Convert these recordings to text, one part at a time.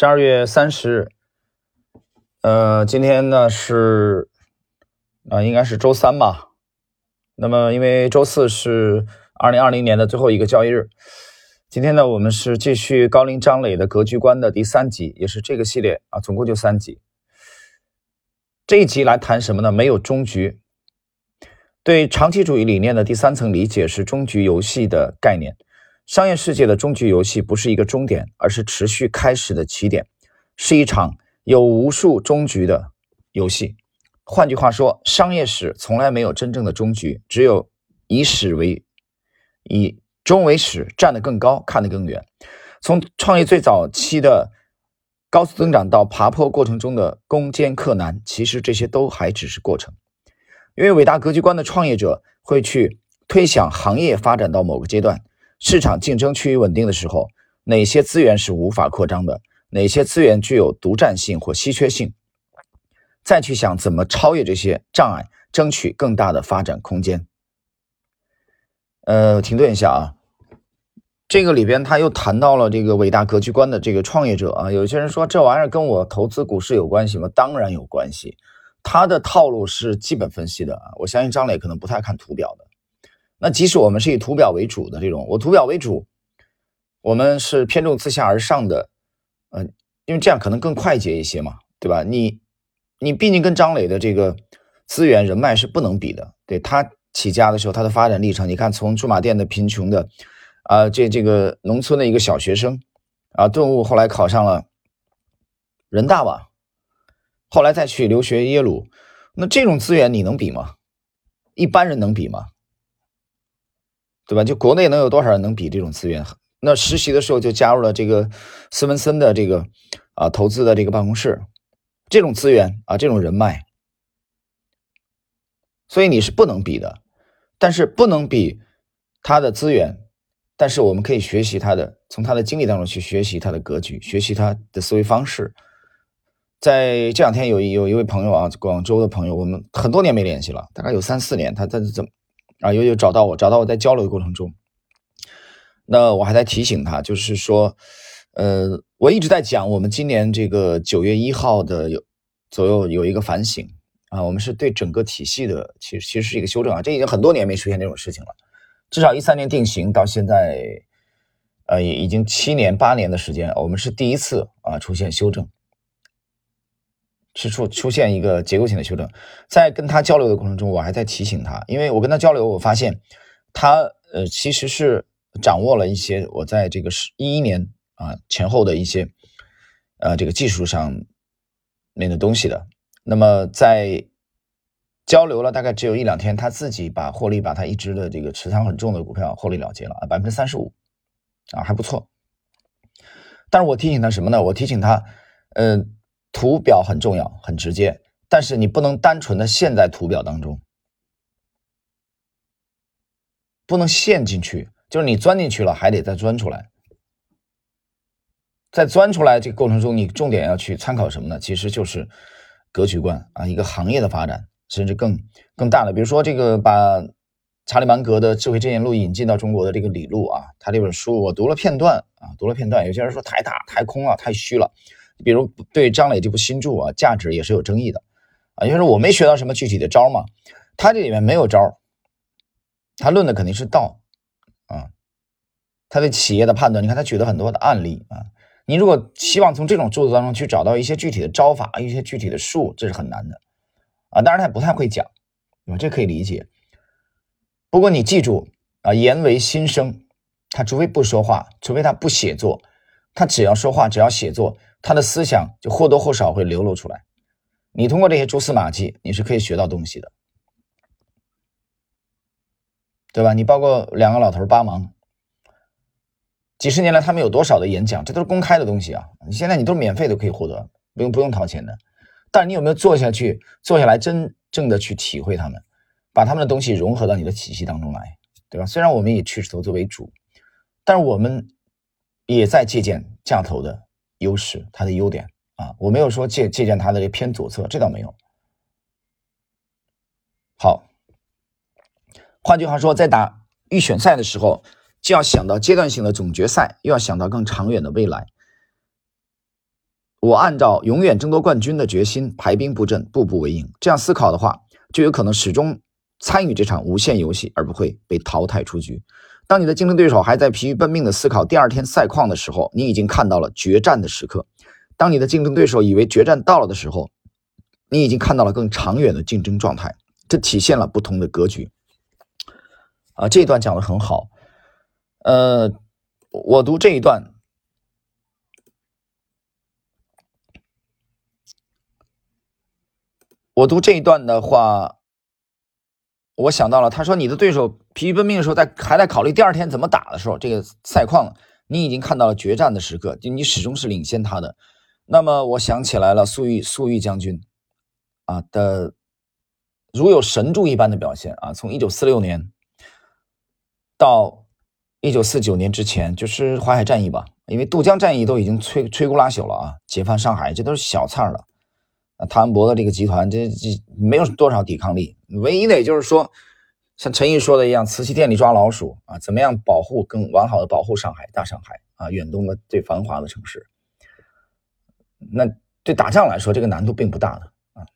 十二月三十日，呃，今天呢是啊，应该是周三吧。那么，因为周四是二零二零年的最后一个交易日，今天呢，我们是继续高林张磊的格局观的第三集，也是这个系列啊，总共就三集。这一集来谈什么呢？没有终局。对长期主义理念的第三层理解是终局游戏的概念。商业世界的终局游戏不是一个终点，而是持续开始的起点，是一场有无数终局的游戏。换句话说，商业史从来没有真正的终局，只有以史为以终为始，站得更高，看得更远。从创业最早期的高速增长到爬坡过程中的攻坚克难，其实这些都还只是过程。因为伟大格局观的创业者会去推想行业发展到某个阶段。市场竞争趋于稳定的时候，哪些资源是无法扩张的？哪些资源具有独占性或稀缺性？再去想怎么超越这些障碍，争取更大的发展空间。呃，停顿一下啊，这个里边他又谈到了这个伟大格局观的这个创业者啊，有些人说这玩意儿跟我投资股市有关系吗？当然有关系，他的套路是基本分析的啊，我相信张磊可能不太看图表的。那即使我们是以图表为主的这种，我图表为主，我们是偏重自下而上的，嗯，因为这样可能更快捷一些嘛，对吧？你你毕竟跟张磊的这个资源人脉是不能比的，对他起家的时候他的发展历程，你看从驻马店的贫穷的啊，这这个农村的一个小学生啊，顿悟后来考上了人大吧，后来再去留学耶鲁，那这种资源你能比吗？一般人能比吗？对吧？就国内能有多少人能比这种资源？那实习的时候就加入了这个斯文森的这个啊投资的这个办公室，这种资源啊，这种人脉，所以你是不能比的。但是不能比他的资源，但是我们可以学习他的，从他的经历当中去学习他的格局，学习他的思维方式。在这两天有有一位朋友啊，广州的朋友，我们很多年没联系了，大概有三四年，他他怎么？啊，有有找到我，找到我在交流的过程中，那我还在提醒他，就是说，呃，我一直在讲，我们今年这个九月一号的有左右有一个反省啊，我们是对整个体系的，其实其实是一个修正啊，这已经很多年没出现这种事情了，至少一三年定型到现在，呃，已经七年八年的时间，我们是第一次啊出现修正。是出出现一个结构性的修正，在跟他交流的过程中，我还在提醒他，因为我跟他交流，我发现他呃其实是掌握了一些我在这个是一一年啊前后的一些呃这个技术上面的东西的。那么在交流了大概只有一两天，他自己把获利把他一支的这个持仓很重的股票获利了结了啊百分之三十五啊还不错。但是我提醒他什么呢？我提醒他，嗯。图表很重要，很直接，但是你不能单纯的陷在图表当中，不能陷进去，就是你钻进去了，还得再钻出来。在钻出来这个过程中，你重点要去参考什么呢？其实就是格局观啊，一个行业的发展，甚至更更大的，比如说这个把查理芒格的《智慧箴言录》引进到中国的这个李路啊，他这本书我读了片段啊，读了片段，有些人说太大、太空了、太虚了。比如对张磊这部新著啊，价值也是有争议的，啊，因为我没学到什么具体的招嘛，他这里面没有招，他论的肯定是道，啊，他对企业的判断，你看他举了很多的案例啊，你如果希望从这种著作当中去找到一些具体的招法，一些具体的术，这是很难的，啊，当然他也不太会讲，啊，这可以理解，不过你记住啊，言为心声，他除非不说话，除非他不写作，他只要说话，只要写作。他的思想就或多或少会流露出来，你通过这些蛛丝马迹，你是可以学到东西的，对吧？你包括两个老头帮忙，几十年来他们有多少的演讲，这都是公开的东西啊！你现在你都是免费都可以获得，不用不用掏钱的。但是你有没有坐下去，坐下来真正的去体会他们，把他们的东西融合到你的体系当中来，对吧？虽然我们以趋势投资为主，但是我们也在借鉴价投的。优势，它的优点啊，我没有说借借鉴它的这偏左侧，这倒没有。好，换句话说，在打预选赛的时候，既要想到阶段性的总决赛，又要想到更长远的未来。我按照永远争夺冠军的决心排兵布阵，步步为营。这样思考的话，就有可能始终参与这场无限游戏，而不会被淘汰出局。当你的竞争对手还在疲于奔命的思考第二天赛况的时候，你已经看到了决战的时刻；当你的竞争对手以为决战到了的时候，你已经看到了更长远的竞争状态。这体现了不同的格局。啊，这一段讲的很好。呃，我读这一段。我读这一段的话，我想到了，他说你的对手疲于奔命的时候，在还在考虑第二天怎么打的时候，这个赛况你已经看到了决战的时刻，就你始终是领先他的。那么我想起来了，粟裕粟裕将军啊的如有神助一般的表现啊，从一九四六年到一九四九年之前，就是淮海战役吧，因为渡江战役都已经摧摧枯拉朽了啊，解放上海这都是小菜了啊。汤恩伯的这个集团，这这没有多少抵抗力，唯一的也就是说，像陈毅说的一样，瓷器店里抓老鼠啊，怎么样保护更完好的保护上海大上海啊，远东的最繁华的城市。那对打仗来说，这个难度并不大的啊。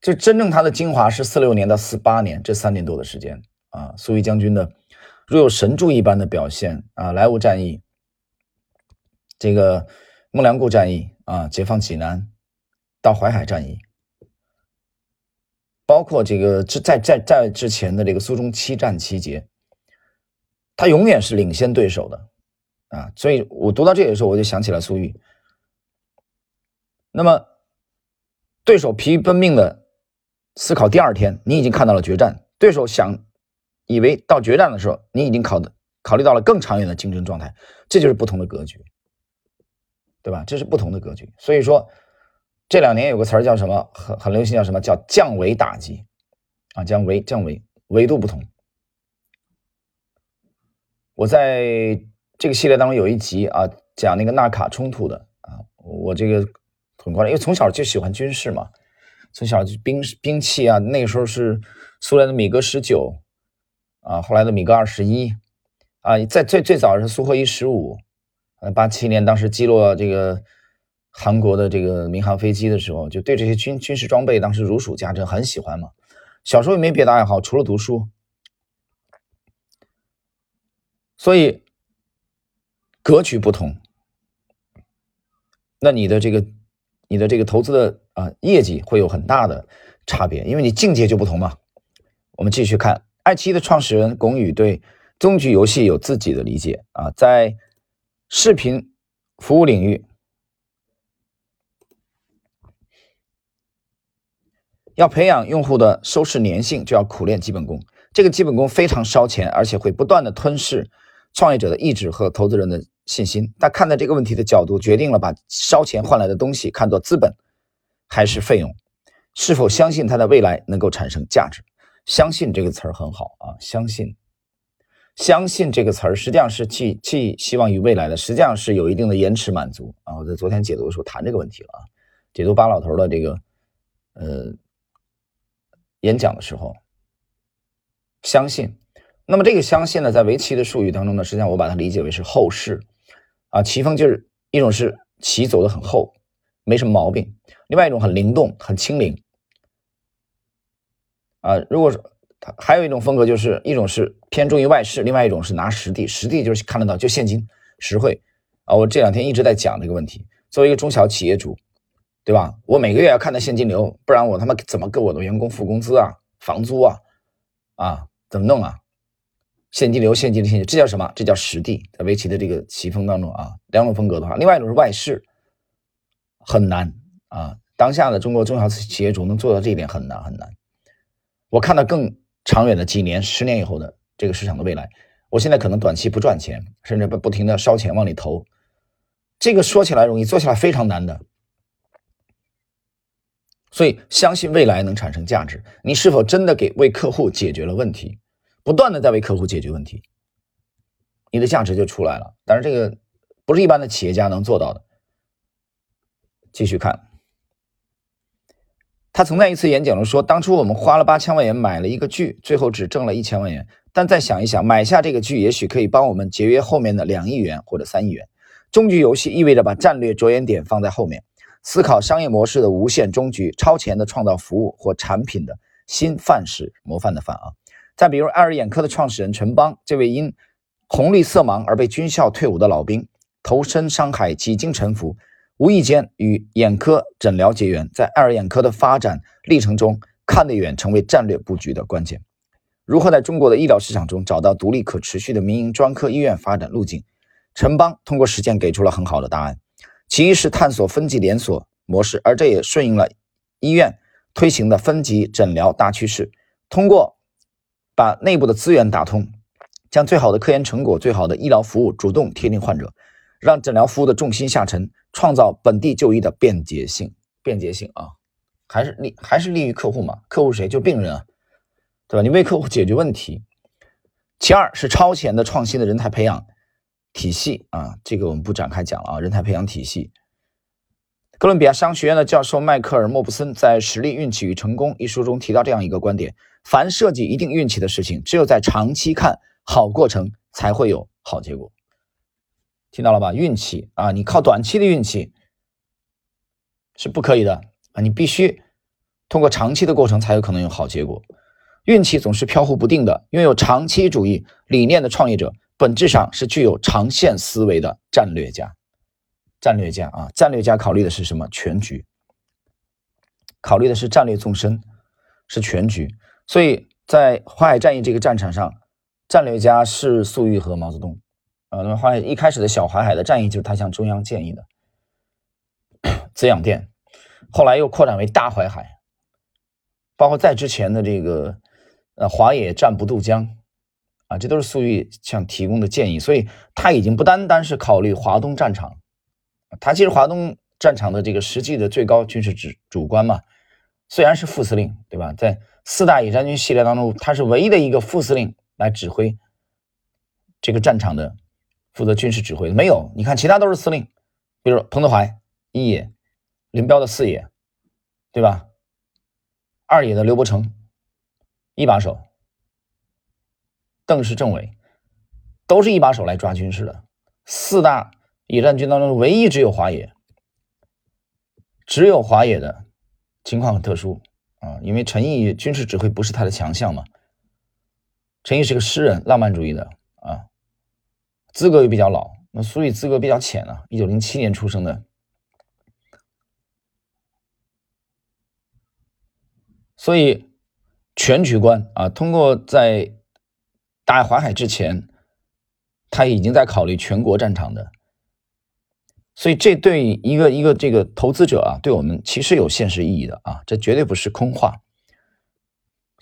就真正它的精华是四六年到四八年这三年多的时间啊，粟裕将军的如有神助一般的表现啊，莱芜战役，这个孟良崮战役啊，解放济南。到淮海战役，包括这个之在在在之前的这个苏中七战七捷，他永远是领先对手的啊！所以我读到这里的时候，我就想起了苏裕。那么，对手疲于奔命的思考，第二天你已经看到了决战；对手想以为到决战的时候，你已经考的考虑到了更长远的竞争状态，这就是不同的格局，对吧？这是不同的格局。所以说。这两年有个词儿叫什么？很很流行，叫什么叫降维打击啊？降维降维，维度不同。我在这个系列当中有一集啊，讲那个纳卡冲突的啊，我这个很关注，因为从小就喜欢军事嘛，从小就兵兵器啊，那个时候是苏联的米格十九啊，后来的米格二十一啊，在最最早是苏霍伊十五，呃，八七年当时击落这个。韩国的这个民航飞机的时候，就对这些军军事装备当时如数家珍，很喜欢嘛。小时候也没别的爱好，除了读书，所以格局不同，那你的这个你的这个投资的啊业绩会有很大的差别，因为你境界就不同嘛。我们继续看，爱奇艺的创始人龚宇对终局游戏有自己的理解啊，在视频服务领域。要培养用户的收视粘性，就要苦练基本功。这个基本功非常烧钱，而且会不断的吞噬创业者的意志和投资人的信心。他看待这个问题的角度，决定了把烧钱换来的东西看作资本还是费用，是否相信它的未来能够产生价值。相信这个词儿很好啊，相信，相信这个词儿实际上是寄寄希望于未来的，实际上是有一定的延迟满足啊。我在昨天解读的时候谈这个问题了啊，解读巴老头的这个，呃。演讲的时候，相信，那么这个相信呢，在围棋的术语当中呢，实际上我把它理解为是后势啊，棋风就是一种是棋走的很厚，没什么毛病；另外一种很灵动、很轻灵啊。如果说还有一种风格，就是一种是偏重于外势，另外一种是拿实地，实地就是看得到，就现金实惠啊。我这两天一直在讲这个问题，作为一个中小企业主。对吧？我每个月要看到现金流，不然我他妈怎么给我的员工付工资啊、房租啊？啊，怎么弄啊？现金流、现金流、现金，这叫什么？这叫实地。在围棋的这个棋风当中啊，两种风格的话，另外一种是外事，很难啊。当下的中国中小企业主能做到这一点很难很难。我看到更长远的几年、十年以后的这个市场的未来，我现在可能短期不赚钱，甚至不不停的烧钱往里投，这个说起来容易，做起来非常难的。所以，相信未来能产生价值。你是否真的给为客户解决了问题？不断的在为客户解决问题，你的价值就出来了。但是这个不是一般的企业家能做到的。继续看，他曾在一次演讲中说：“当初我们花了八千万元买了一个剧，最后只挣了一千万元。但再想一想，买下这个剧，也许可以帮我们节约后面的两亿元或者三亿元。终局游戏意味着把战略着眼点放在后面，思考商业模式的无限终局，超前的创造服务或产品的新范式，模范的范啊。再比如爱尔眼科的创始人陈邦，这位因红绿色盲而被军校退伍的老兵，投身商海，几经沉浮，无意间与眼科诊疗结缘，在爱尔眼科的发展历程中，看得远成为战略布局的关键。如何在中国的医疗市场中找到独立可持续的民营专科医院发展路径？陈邦通过实践给出了很好的答案。其一是探索分级连锁模式，而这也顺应了医院推行的分级诊疗大趋势。通过把内部的资源打通，将最好的科研成果、最好的医疗服务主动贴近患者，让诊疗服务的重心下沉，创造本地就医的便捷性。便捷性啊，还是利还是利于客户嘛？客户谁？就病人啊。对吧？你为客户解决问题。其二是超前的创新的人才培养体系啊，这个我们不展开讲了啊。人才培养体系，哥伦比亚商学院的教授迈克尔·莫布森在《实力、运气与成功》一书中提到这样一个观点：凡涉及一定运气的事情，只有在长期看好过程，才会有好结果。听到了吧？运气啊，你靠短期的运气是不可以的啊，你必须通过长期的过程，才有可能有好结果。运气总是飘忽不定的。拥有长期主义理念的创业者，本质上是具有长线思维的战略家。战略家啊，战略家考虑的是什么？全局，考虑的是战略纵深，是全局。所以在淮海战役这个战场上，战略家是粟裕和毛泽东。啊，那么淮海一开始的小淮海的战役就是他向中央建议的滋养店，后来又扩展为大淮海，包括在之前的这个。呃，华野战不渡江，啊，这都是粟裕想提供的建议，所以他已经不单单是考虑华东战场，他其实华东战场的这个实际的最高军事主主官嘛，虽然是副司令，对吧？在四大野战军系列当中，他是唯一的一个副司令来指挥这个战场的，负责军事指挥。没有，你看其他都是司令，比如彭德怀一野，林彪的四野，对吧？二野的刘伯承。一把手，邓氏、政委，都是一把手来抓军事的。四大野战军当中，唯一只有华野，只有华野的情况很特殊啊，因为陈毅军事指挥不是他的强项嘛。陈毅是个诗人，浪漫主义的啊，资格又比较老，那所以资格比较浅啊，一九零七年出生的，所以。全局观啊，通过在打淮海之前，他已经在考虑全国战场的，所以这对一个一个这个投资者啊，对我们其实有现实意义的啊，这绝对不是空话，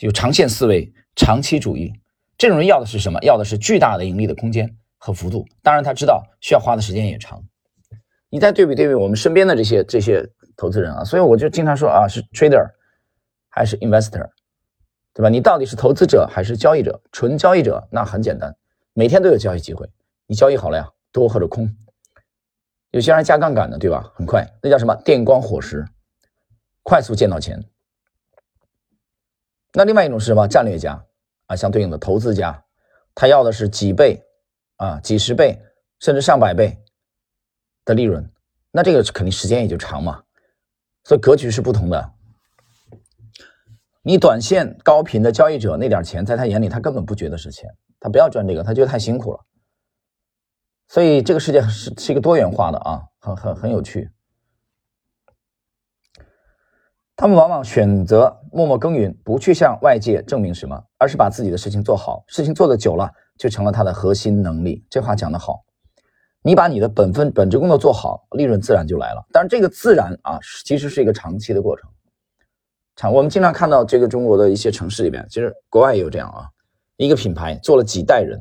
有长线思维、长期主义，这种人要的是什么？要的是巨大的盈利的空间和幅度。当然，他知道需要花的时间也长。你再对比对比我们身边的这些这些投资人啊，所以我就经常说啊，是 trader 还是 investor。对吧？你到底是投资者还是交易者？纯交易者那很简单，每天都有交易机会。你交易好了呀，多或者空。有些人加杠杆的，对吧？很快，那叫什么？电光火石，快速见到钱。那另外一种是什么？战略家啊，相对应的投资家，他要的是几倍啊、几十倍甚至上百倍的利润。那这个肯定时间也就长嘛，所以格局是不同的。你短线高频的交易者那点钱，在他眼里，他根本不觉得是钱，他不要赚这个，他觉得太辛苦了。所以这个世界是是一个多元化的啊，很很很有趣。他们往往选择默默耕耘，不去向外界证明什么，而是把自己的事情做好。事情做的久了，就成了他的核心能力。这话讲得好，你把你的本分本职工作做好，利润自然就来了。但是这个自然啊，其实是一个长期的过程。我们经常看到这个中国的一些城市里边，其实国外也有这样啊，一个品牌做了几代人，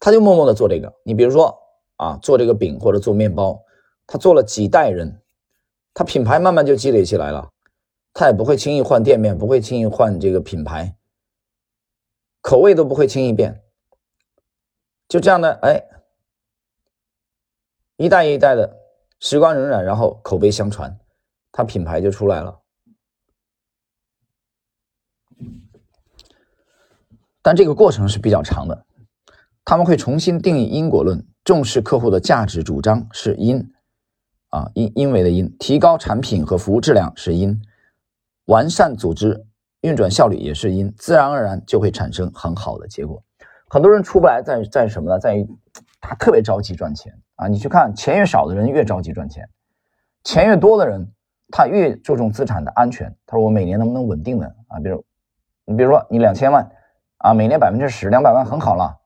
他就默默的做这个。你比如说啊，做这个饼或者做面包，他做了几代人，他品牌慢慢就积累起来了，他也不会轻易换店面，不会轻易换这个品牌，口味都不会轻易变，就这样的哎，一代一代的时光荏苒，然后口碑相传，他品牌就出来了。但这个过程是比较长的，他们会重新定义因果论，重视客户的价值主张是因，啊因因为的因，提高产品和服务质量是因，完善组织运转效率也是因，自然而然就会产生很好的结果。很多人出不来，在在什么呢？在于他特别着急赚钱啊！你去看，钱越少的人越着急赚钱，钱越多的人他越注重资产的安全。他说我每年能不能稳定的啊？比如你比如说你两千万啊，每年百分之十，两百万很好了。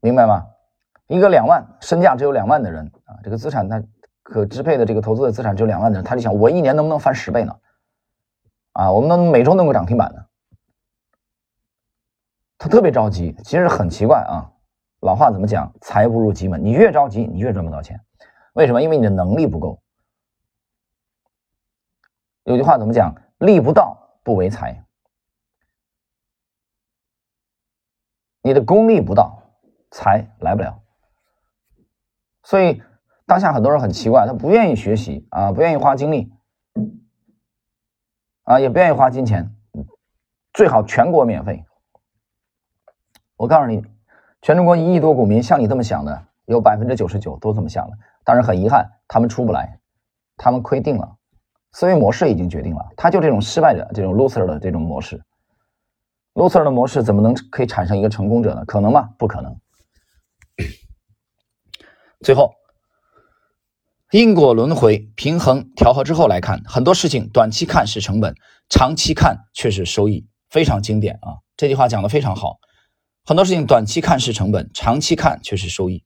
明白吗？一个两万身价只有两万的人啊，这个资产他可支配的这个投资的资产只有两万的人，他就想我一年能不能翻十倍呢？啊，我们能每周弄个涨停板呢？他特别着急，其实很奇怪啊。老话怎么讲？财不入急门，你越着急，你越赚不到钱。为什么？因为你的能力不够。有句话怎么讲？力不到不为财，你的功力不到。财来不了，所以当下很多人很奇怪，他不愿意学习啊，不愿意花精力啊，也不愿意花金钱，最好全国免费。我告诉你，全中国一亿多股民，像你这么想的，有百分之九十九都这么想的。但是很遗憾，他们出不来，他们亏定了，思维模式已经决定了，他就这种失败者，这种 loser 的这种模式，loser 的模式怎么能可以产生一个成功者呢？可能吗？不可能。最后，因果轮回平衡调和之后来看，很多事情短期看是成本，长期看却是收益，非常经典啊！这句话讲的非常好。很多事情短期看是成本，长期看却是收益。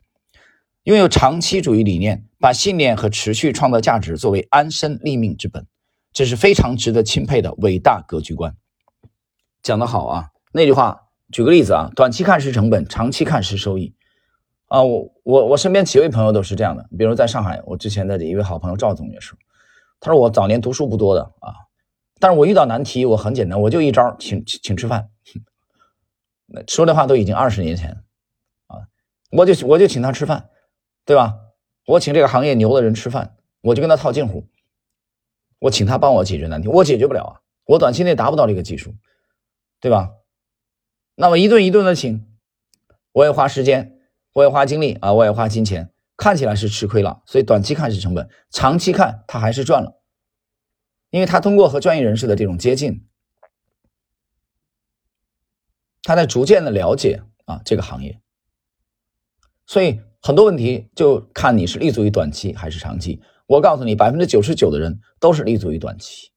拥有长期主义理念，把信念和持续创造价值作为安身立命之本，这是非常值得钦佩的伟大格局观。讲得好啊！那句话，举个例子啊，短期看是成本，长期看是收益。啊，我我我身边几位朋友都是这样的，比如在上海，我之前的一位好朋友赵总也是，他说我早年读书不多的啊，但是我遇到难题，我很简单，我就一招，请请吃饭。说的话都已经二十年前，啊，我就我就请他吃饭，对吧？我请这个行业牛的人吃饭，我就跟他套近乎，我请他帮我解决难题，我解决不了啊，我短期内达不到这个技术，对吧？那么一顿一顿的请，我也花时间。我也花精力啊，我也花金钱，看起来是吃亏了，所以短期看是成本，长期看他还是赚了，因为他通过和专业人士的这种接近，他在逐渐的了解啊这个行业，所以很多问题就看你是立足于短期还是长期。我告诉你，百分之九十九的人都是立足于短期。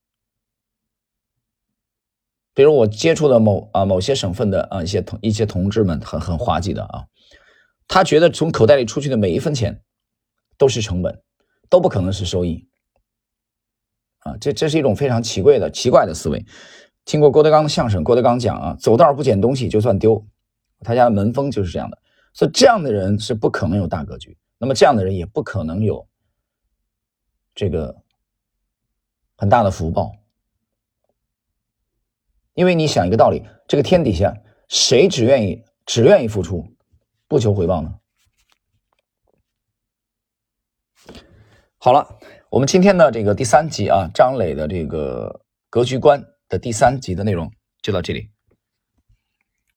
比如我接触的某啊某些省份的啊一些同一些同志们，很很滑稽的啊。他觉得从口袋里出去的每一分钱都是成本，都不可能是收益啊！这这是一种非常奇怪的奇怪的思维。听过郭德纲的相声，郭德纲讲啊，走道不捡东西就算丢。他家的门风就是这样的，所以这样的人是不可能有大格局。那么这样的人也不可能有这个很大的福报，因为你想一个道理：这个天底下谁只愿意只愿意付出？不求回报呢？好了，我们今天的这个第三集啊，张磊的这个格局观的第三集的内容就到这里。